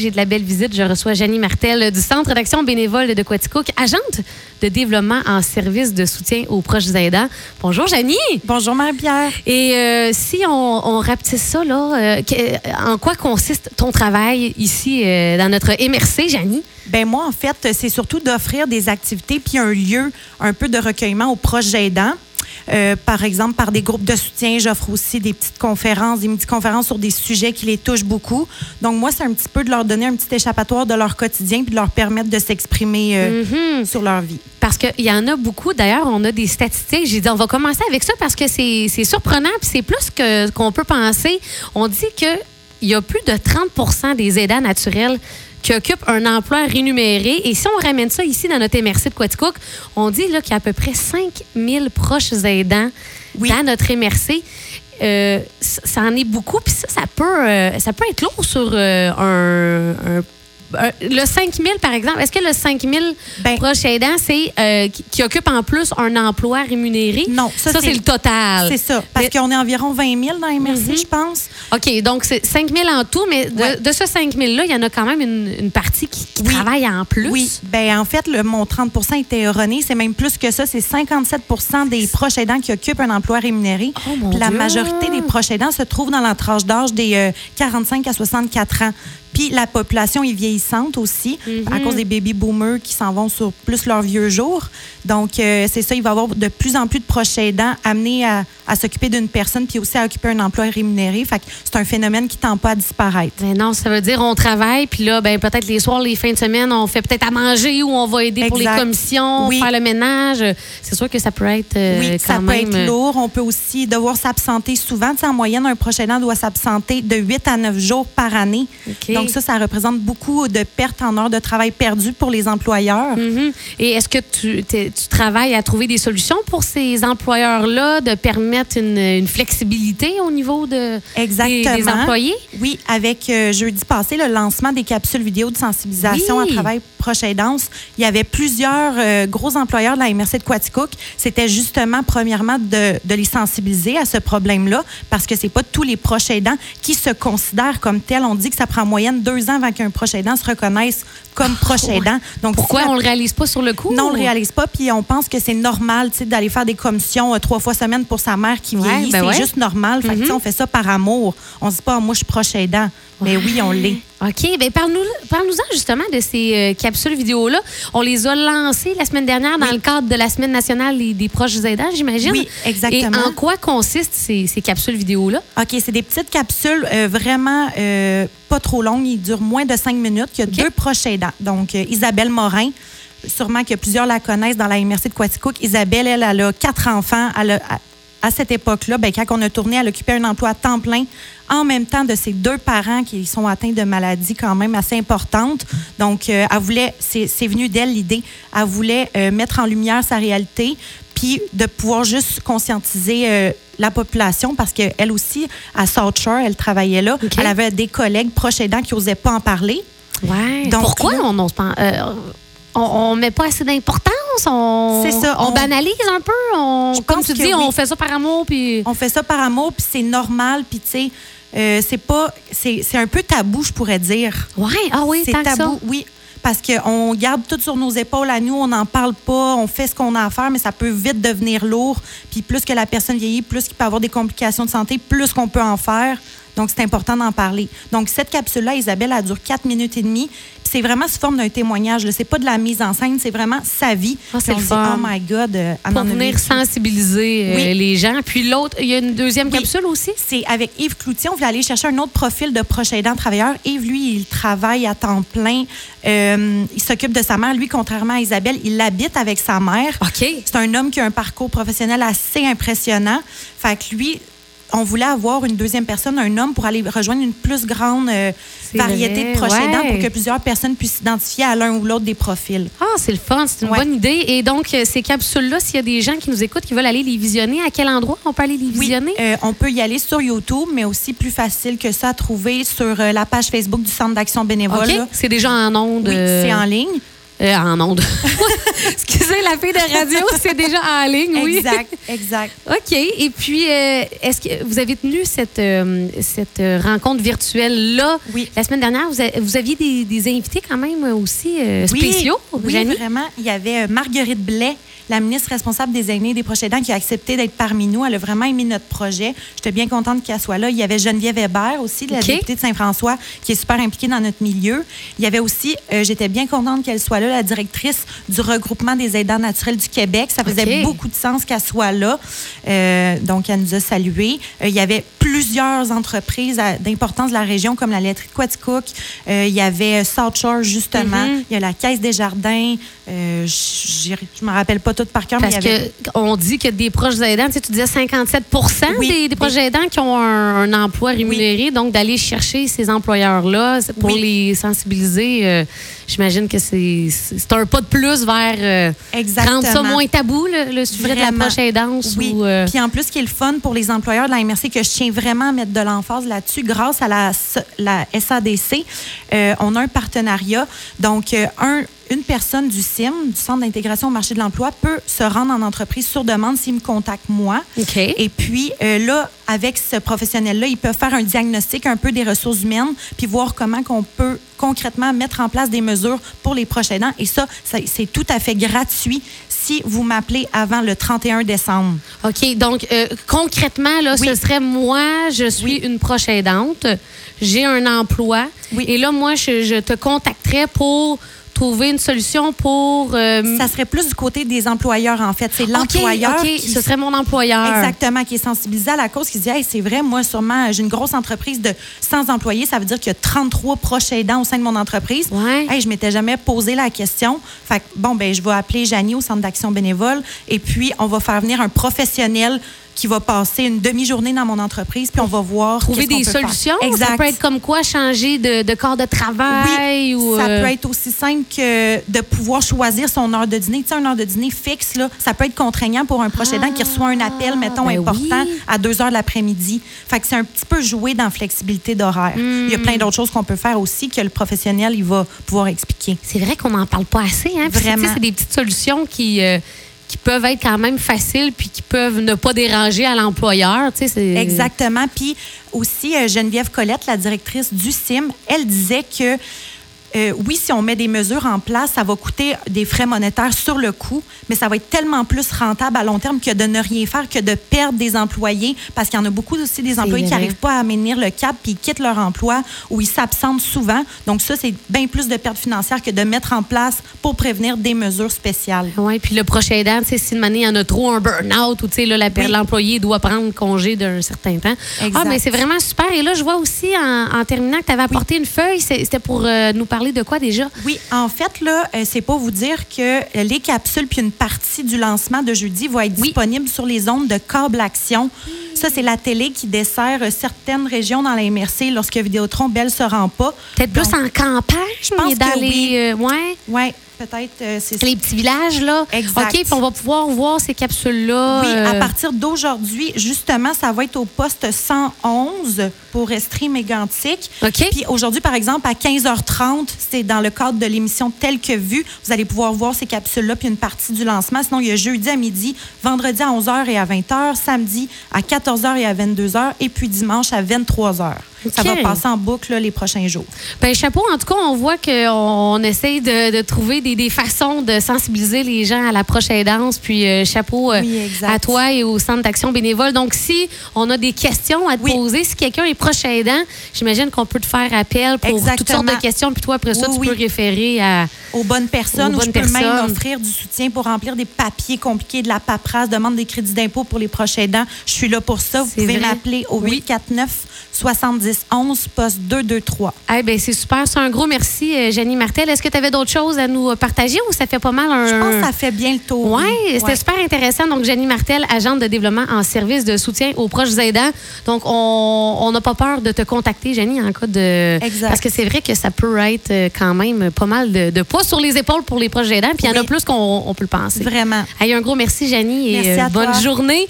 J'ai de la belle visite. Je reçois Janie Martel du Centre d'action bénévole de Quaticook, agente de développement en service de soutien aux proches aidants. Bonjour, Janie. Bonjour, Marie-Pierre. Et euh, si on, on rapetisse ça, là, euh, en quoi consiste ton travail ici euh, dans notre MRC, Janie? Ben moi, en fait, c'est surtout d'offrir des activités puis un lieu un peu de recueillement aux proches aidants. Euh, par exemple, par des groupes de soutien, j'offre aussi des petites conférences, des midi-conférences sur des sujets qui les touchent beaucoup. Donc, moi, c'est un petit peu de leur donner un petit échappatoire de leur quotidien puis de leur permettre de s'exprimer euh, sur leur vie. Parce qu'il y en a beaucoup. D'ailleurs, on a des statistiques. J'ai dit, on va commencer avec ça parce que c'est c'est surprenant puis c'est plus que qu'on peut penser. On dit qu'il y a plus de 30% des aidants naturels qui occupent un emploi rémunéré. Et si on ramène ça ici dans notre MRC de Quaticook, on dit qu'il y a à peu près 5000 proches aidants Oui. dans notre MRC. Euh, ça ça en est beaucoup, puis ça, ça peut, euh, ça peut être lourd sur euh, un, un- le 5000, par exemple. Est-ce que le 5000 Ben- proches aidants, c'est euh, qui, qui occupe en plus un emploi rémunéré? Non, ça, c'est c'est- le total. C'est ça. Parce Mais- qu'on est environ 20 000 dans les MRC, je pense. OK, donc c'est 5 000 en tout, mais de, Ouais. de ce 5 000-là, il y en a quand même une, une partie qui, qui Oui. travaille en plus. Oui. Ben en fait, le, mon 30% était erroné. C'est même plus que ça. C'est 57% des proches aidants qui occupent un emploi rémunéré. Oh, mon la Dieu. majorité des proches aidants se trouvent dans la tranche d'âge des euh, 45 à 64 ans. Puis la population est vieillissante aussi Mhm. à cause des baby boomers qui s'en vont sur plus leurs vieux jours. Donc, euh, c'est ça, il va y avoir de plus en plus de proches aidants amenés à, à s'occuper d'une personne puis aussi à occuper un emploi rémunéré. Fait que c'est un phénomène qui tend pas à disparaître. Non, ça veut dire on travaille, puis là, ben, peut-être les soirs, les fins de semaine, on fait peut-être à manger ou on va aider pour les commissions, Oui. faire le ménage. C'est sûr que ça peut être euh, Oui, quand ça peut être lourd. On peut aussi devoir s'absenter souvent. Tu sais, en moyenne, un proche aidant doit s'absenter de 8 à 9 jours par année. Donc ça, ça représente beaucoup de pertes en heures de travail perdues pour les employeurs. Mhm. Et est-ce que tu, tu travailles à trouver des solutions pour ces employeurs-là de permettre une, une flexibilité au niveau de, des, Exactement. des employés? Oui, avec euh, jeudi passé, le lancement des capsules vidéo de sensibilisation Oui. à travail proche il y avait plusieurs euh, gros employeurs de la MRC de Quaticook. C'était justement, premièrement, de, de les sensibiliser à ce problème-là, parce que c'est pas tous les proches aidants qui se considèrent comme tels. On dit que ça prend en moyenne deux ans avant qu'un proche aidant se reconnaisse comme proche ouais. aidant. Donc, Pourquoi on le réalise pas sur le coup? non, on le réalise pas, puis on pense que c'est normal, d'aller faire des commissions euh, trois fois semaine pour sa mère qui Ouais, vieillit. ben c'est ouais. juste normal. Fait sais, on fait ça par amour. On se dit pas, Ah, moi, je suis proche aidant. Mais oui, on l'est. OK. Bien, parle-nous, parle-nous-en justement de ces euh, capsules vidéo-là. On les a lancées la semaine dernière dans Oui. le cadre de la Semaine nationale des, des proches aidants, j'imagine. Oui, exactement. Et en quoi consistent ces, ces capsules vidéo-là? OK, c'est des petites capsules euh, vraiment euh, pas trop longues. Ils durent moins de cinq minutes. Il y a deux proches aidants. Donc, Isabelle Morin, sûrement que plusieurs la connaissent dans la MRC de Quaticook. Isabelle, elle, elle a quatre enfants. Elle a- à, cette époque-là, ben, quand on a tourné, elle occupait un emploi à temps plein en même temps de ses deux parents qui sont atteints de maladies quand même assez importantes. Donc, euh, elle voulait, c'est venu d'elle l'idée, elle voulait euh, mettre en lumière sa réalité, puis de pouvoir juste conscientiser euh, la population parce qu'elle aussi, à South Shore, elle travaillait là. Elle avait des collègues proches aidants qui n'osaient pas en parler. Ouais. Donc, Pourquoi là- on n'ose pas? on, on met pas assez d'importance? On, C'est ça, On, on- banalise un peu? On, Je comme pense tu dis, on fait ça par amour, puis... On fait ça par amour, puis c'est normal, puis tu sais, euh, c'est pas, c'est c'est un peu tabou, je pourrais dire. Ouais, ah oui, c'est tant que ça. tabou, oui. Parce qu'on garde tout sur nos épaules à nous, on n'en parle pas, on fait ce qu'on a à faire, mais ça peut vite devenir lourd. Puis plus que la personne vieillit, plus qu'il peut avoir des complications de santé, plus qu'on peut en faire. Donc, c'est important d'en parler. Donc, cette capsule-là, Isabelle, elle dure 4 minutes et demie. Puis c'est vraiment sous forme d'un témoignage. C'est pas de la mise en scène, c'est vraiment sa vie. Ah, c'est oh my God, euh, Pour venir sensibiliser euh, Oui. les gens. Puis l'autre, il y a une deuxième Oui. capsule aussi? C'est avec Yves Cloutier. On voulait aller chercher un autre profil de proche aidant travailleur. Yves, lui, il travaille à temps plein. Euh, il s'occupe de sa mère. Lui, contrairement à Isabelle, il habite avec sa mère. OK. C'est un homme qui a un parcours professionnel assez impressionnant. Fait que lui, on voulait avoir une deuxième personne, un homme, pour aller rejoindre une plus grande euh, variété vrai, de proches ouais. aidants pour que plusieurs personnes puissent s'identifier à l'un ou l'autre des profils. Ah, c'est le fun, c'est une Ouais. bonne idée. Et donc, euh, ces capsules-là, s'il y a des gens qui nous écoutent, qui veulent aller les visionner, à quel endroit on peut aller les Oui, visionner? euh, on peut y aller sur YouTube, mais aussi plus facile que ça à trouver sur la page Facebook du Centre d'action bénévole. OK. là. C'est déjà en ondes. Oui, c'est en ligne. Euh, en onde. Excusez, la fille de radio, c'est déjà en ligne, oui. Exact, exact. OK. Et puis, euh, est-ce que vous avez tenu cette, euh, cette rencontre virtuelle-là? Oui. La semaine dernière, vous, a- vous aviez des, des invités quand même aussi Oui, spéciaux, Oui, Janie? vraiment. Il y avait Marguerite Blais, la ministre responsable des aînés et des proches aidants, qui a accepté d'être parmi nous. Elle a vraiment aimé notre projet. J'étais bien contente qu'elle soit là. Il y avait Geneviève Hébert aussi, la OK. députée de Saint-François, qui est super impliquée dans notre milieu. Il y avait aussi, euh, j'étais bien contente qu'elle soit là, la directrice du regroupement des aidants naturels du Québec. Ça faisait beaucoup de sens qu'elle soit là. Euh, donc, elle nous a salués. Euh, il y avait plusieurs entreprises d'importance de la région, comme la laiterie de Quaticook. Il y avait South Shore, justement. Mhm. Il y a la Caisse des Jardins. Je ne me rappelle pas tout par cœur, mais Parce il y avait... qu'on dit que des proches aidants, tu, sais, tu disais 57 Oui. des, des proches aidants qui ont un, un emploi rémunéré. Donc, d'aller chercher ces employeurs-là pour Oui. les sensibiliser, euh, j'imagine que c'est un pas de plus vers euh, rendre ça moins tabou, le, le sujet de la proche aidance. Oui. ou, euh, Puis en plus, ce qui est le fun pour les employeurs de la MRC, que je tiens vraiment à mettre de l'emphase là-dessus, grâce à la, la SADC, on a un partenariat. Donc, un, une personne du CIM, du Centre d'intégration au marché de l'emploi, peut se rendre en entreprise sur demande s'il me contacte moi. OK. Et puis euh, là, avec ce professionnel-là, ils peuvent faire un diagnostic un peu des ressources humaines, puis voir comment qu'on peut concrètement mettre en place des mesures pour les proches aidants. Et ça, ça- c'est tout à fait gratuit si vous m'appelez avant le 31 décembre. OK. Donc, euh, concrètement, là, Oui. ce serait moi, je suis une proche aidante, j'ai un emploi. Oui. Et là, moi, je, je te contacterais pour trouver une solution pour. euh, Ça serait plus du côté des employeurs, en fait. C'est l'employeur qui ce serait mon employeur. Exactement, qui est sensibilisé à la cause, qui dit hey, c'est vrai, moi, sûrement, j'ai une grosse entreprise de 100 employés, ça veut dire qu'il y a 33 proches aidants au sein de mon entreprise. Ouais. Hey, je m'étais jamais posé la question. Fait que, bon, ben, je vais appeler Janie au centre d'action bénévole et puis on va faire venir un professionnel qui va passer une demi-journée dans mon entreprise, puis on va voir. Trouver des faire. solutions? Exact. Ça peut être comme quoi changer de, de corps de travail Oui, ou. ça euh, peut être aussi simple que de pouvoir choisir son heure de dîner. Tu sais, une heure de dîner fixe, là, ça peut être contraignant pour un proche aidant qui reçoit un appel, mettons, ben important oui. à 2 heures de l'après-midi. Fait que c'est un petit peu jouer dans la flexibilité d'horaire. Il y a plein Hmm. d'autres choses qu'on peut faire aussi que le professionnel, il va pouvoir expliquer. C'est vrai qu'on n'en parle pas assez. Hein? Vraiment. tu sais, C'est des petites solutions qui, euh, qui peuvent être quand même faciles puis qui peuvent ne pas déranger à l'employeur. tu sais, Exactement. Puis aussi, euh, Geneviève Colette, la directrice du CIM, elle disait que euh, oui, si on met des mesures en place, ça va coûter des frais monétaires sur le coup, mais ça va être tellement plus rentable à long terme que de ne rien faire, que de perdre des employés, parce qu'il y en a beaucoup aussi des employés qui n'arrivent pas à maintenir le cap puis ils quittent leur emploi ou ils s'absentent souvent. Donc ça, c'est bien plus de pertes financières que de mettre en place pour prévenir des mesures spéciales. Oui, puis le prochain aidant, si une année, il y en a trop, un burn-out, ou Oui. l'employé doit prendre congé d'un certain temps. Exact. Ah, mais c'est vraiment super. Et là, je vois aussi, en, en terminant, que tu avais apporté une feuille. C'était pour euh, nous parler de quoi déjà? Oui, en fait, là, euh, c'est pour vous dire que les capsules puis une partie du lancement de jeudi va être Oui. disponible sur les ondes de câble action. Ça, c'est la télé qui dessert euh, certaines régions dans la MRC lorsque Vidéotron Belle se rend pas. Peut-être plus en campagne, Je pense dans que les. oui. euh, ouais. Ouais, peut-être euh, c'est. Les petits villages, là. Exact. OK, puis on va pouvoir voir ces capsules-là. Oui, à euh, partir d'aujourd'hui, justement, ça va être au poste 111 pour Estrie Mégantic. OK. Puis aujourd'hui, par exemple, à 15h30, c'est dans le cadre de l'émission Telle que vue, vous allez pouvoir voir ces capsules-là puis une partie du lancement. Sinon, il y a jeudi à midi, vendredi à 11h et à 20h, samedi à 14h et à 22h et puis dimanche à 23h. Ça va passer en boucle là, les prochains jours. Ben, chapeau, en tout cas, on voit qu'on on essaye de, de trouver des, des façons de sensibiliser les gens à la prochaine danse. Puis euh, chapeau euh, Oui, à toi et au Centre d'action bénévole. Donc, si on a des questions à te Oui. poser, si quelqu'un est proche aidant, j'imagine qu'on peut te faire appel pour toutes sortes de questions. Puis toi, après ça, Oui, tu peux référer à. aux bonnes personnes Aux ou je bonnes peux même offrir du soutien pour remplir des papiers compliqués, de la paperasse, demande des crédits d'impôt pour les proches aidants. Je suis là pour ça. Vous pouvez m'appeler au Oui. 849 70 11 poste 223. Eh ben, c'est super. C'est un gros merci, euh, Jenny Martel. Est-ce que tu avais d'autres choses à nous euh, partager ou ça fait pas mal un. Je pense que ça fait bien le tour. Oui, c'était Ouais. super intéressant. Donc, Jenny Martel, agente de développement en service de soutien aux proches aidants. Donc, on n'a pas peur de te contacter, Jenny, en cas de. Exact. Parce que c'est vrai que ça peut être euh, quand même pas mal de, poids sur les épaules pour les proches aidants. Puis, il y en a plus qu'on on peut le penser. Vraiment. Hey, un gros merci, Jenny, et euh, bonne journée.